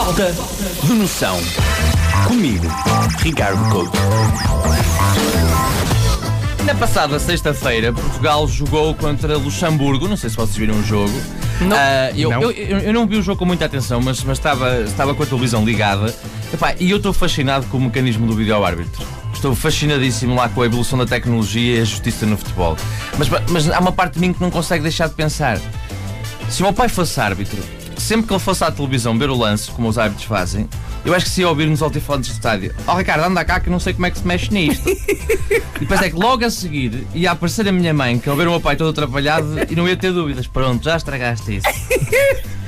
Falta de noção. Comigo, Ricardo Couto. Na passada sexta-feira, Portugal jogou contra Luxemburgo. Não sei se vocês viram o jogo. Não. Ah, eu, Não. Eu, eu- eu não vi o jogo com muita atenção, mas, mas estava, estava com a televisão ligada. Epá, e eu estou fascinado com o mecanismo do vídeo-árbitro. Estou fascinadíssimo lá com a evolução da tecnologia e a justiça no futebol. Mas, mas há uma parte de mim que não consegue deixar de pensar. Se o meu pai fosse árbitro, sempre que ele fosse à televisão ver o lance, como os árbitros fazem, eu acho que se ia ouvir-nos altifalantes do estádio: Ó Ricardo, anda cá que eu não sei como é que se mexe nisto. e depois é que logo a seguir ia aparecer a minha mãe, que ao ver o meu pai todo atrapalhado e não ia ter dúvidas. Pronto, já estragaste isso.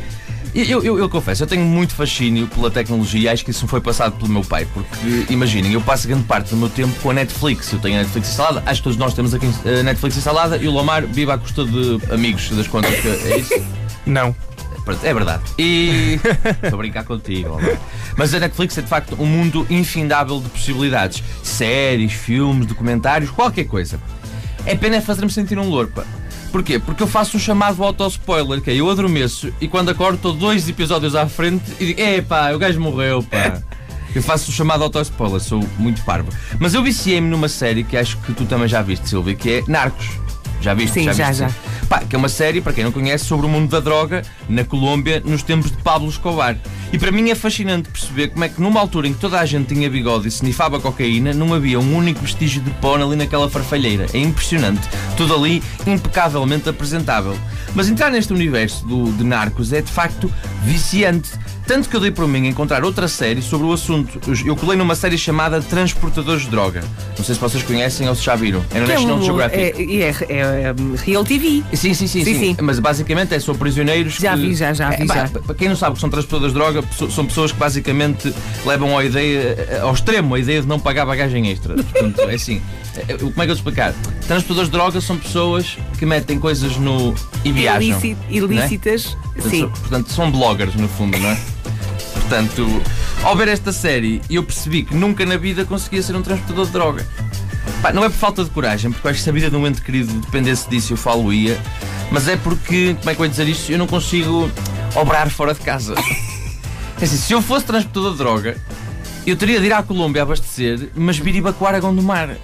Eu, eu, eu confesso, eu tenho muito fascínio pela tecnologia e acho que isso me foi passado pelo meu pai. Porque, imaginem, eu passo grande parte do meu tempo com a Netflix. Eu tenho a Netflix instalada, acho que todos nós temos aqui a Netflix instalada e o Lomar vive à custa de amigos das contas. que- É isso? Não. É verdade. E. Estou a brincar contigo. Mas a Netflix é de facto um mundo infindável de possibilidades: séries, filmes, documentários, qualquer coisa. É pena é fazer-me sentir um louro, pá. Porquê? Porque eu faço um chamado auto-spoiler, que é eu adormeço e quando acordo estou dois episódios à frente e digo, é pá, o gajo morreu, pá. Eu faço o chamado auto-spoiler, sou muito parvo. Mas eu viciei-me numa série que acho que tu também já viste, Silvia, que é Narcos. Já viste? Sim, já, viste? já. Pá, que é uma série, para quem não conhece, sobre o mundo da droga na Colômbia nos tempos de Pablo Escobar. E para mim é fascinante perceber como é que numa altura em que toda a gente tinha bigode e se nifava cocaína, não havia um único vestígio de pó ali naquela farfalheira. É impressionante. Tudo ali impecavelmente apresentável. Mas entrar neste universo do, de narcos é de facto viciante. Tanto que eu dei por mim encontrar outra série sobre o assunto. Eu- colei numa série chamada Transportadores de Droga. Não sei se vocês conhecem ou se já viram. É no Que é National um- Geographic. é, é, é, é, Real TV. Sim, sim, sim, Sim, sim, sim. Mas basicamente é sobre prisioneiros Já que... vi, já, já vi, É, já. Para quem não sabe que são transportadores de droga, são pessoas que basicamente levam à ideia, ao extremo a ideia de não pagar bagagem extra. Portanto, é assim. é, Como é que eu vou explicar? Transportadores de droga são pessoas que metem coisas no. e viajam. Ilíci- ilícitas. Portanto, Sim. Portanto, são bloggers, no fundo, não é? Portanto, ao ver esta série, eu percebi que nunca na vida conseguia ser um transportador de droga. Pá, não é por falta de coragem, porque acho que se a vida de um ente querido dependesse disso, eu falo-ia, mas é porque, como é que eu ia dizer isto? Eu não consigo obrar fora de casa. É assim, se eu fosse transportador de droga, eu teria de ir à Colômbia abastecer, mas vir evacuar a Gondomar.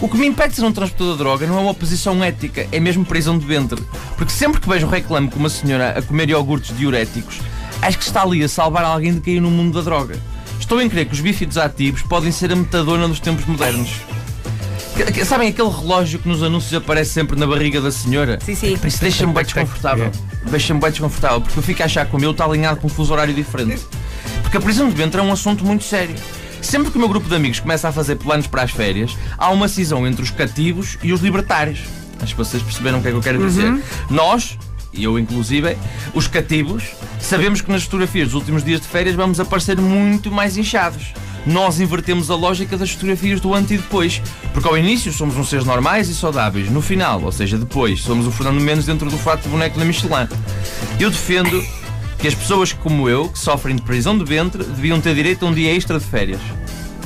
O que me impede de ser um transportador de droga não é uma posição ética, é mesmo prisão de ventre. Porque sempre que vejo reclame com uma senhora a comer iogurtes diuréticos, acho que está ali a salvar alguém de cair no mundo da droga. Estou em crer que os bífidos ativos podem ser a metadona dos tempos modernos. Sabem aquele relógio que nos anúncios aparece sempre na barriga da senhora? Sim, sim. Isso deixa-me bem desconfortável. Deixa-me bem desconfortável, porque eu fico a achar que o meu está alinhado com um fuso horário diferente. Porque a prisão de ventre é um assunto muito sério. Sempre que o meu grupo de amigos começa a fazer planos para as férias, há uma cisão entre os cativos e os libertários. Acho que vocês perceberam o que é que eu quero dizer. Nós, e eu inclusive, os cativos, sabemos que nas fotografias dos últimos dias de férias vamos aparecer muito mais inchados. Nós invertemos a lógica das fotografias do antes e depois. Porque ao início somos uns seres normais e saudáveis. No final, ou seja, depois, somos o Fernando Mendes dentro do fato de boneco da Michelin. Eu defendo que as pessoas como eu, que sofrem de prisão de ventre, deviam ter direito a um dia extra de férias.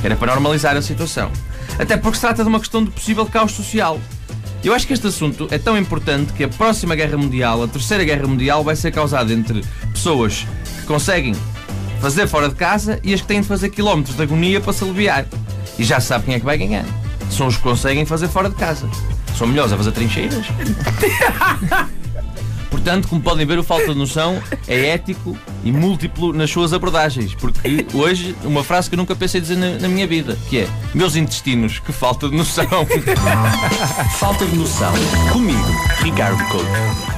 Era para normalizar a situação. Até porque se trata de uma questão de possível caos social. Eu acho que este assunto é tão importante que a próxima guerra mundial, a terceira guerra mundial, vai ser causada entre pessoas que conseguem fazer fora de casa e as que têm de fazer quilómetros de agonia para se aliviar. E já sabe quem é que vai ganhar. São os que conseguem fazer fora de casa. São melhores a fazer trincheiras. Portanto, como podem ver, o falta de noção é ético e múltiplo nas suas abordagens. Porque hoje, uma frase que eu nunca pensei dizer na, na minha vida, que é Meus intestinos, que falta de noção. Falta de noção. Comigo, Ricardo Couto.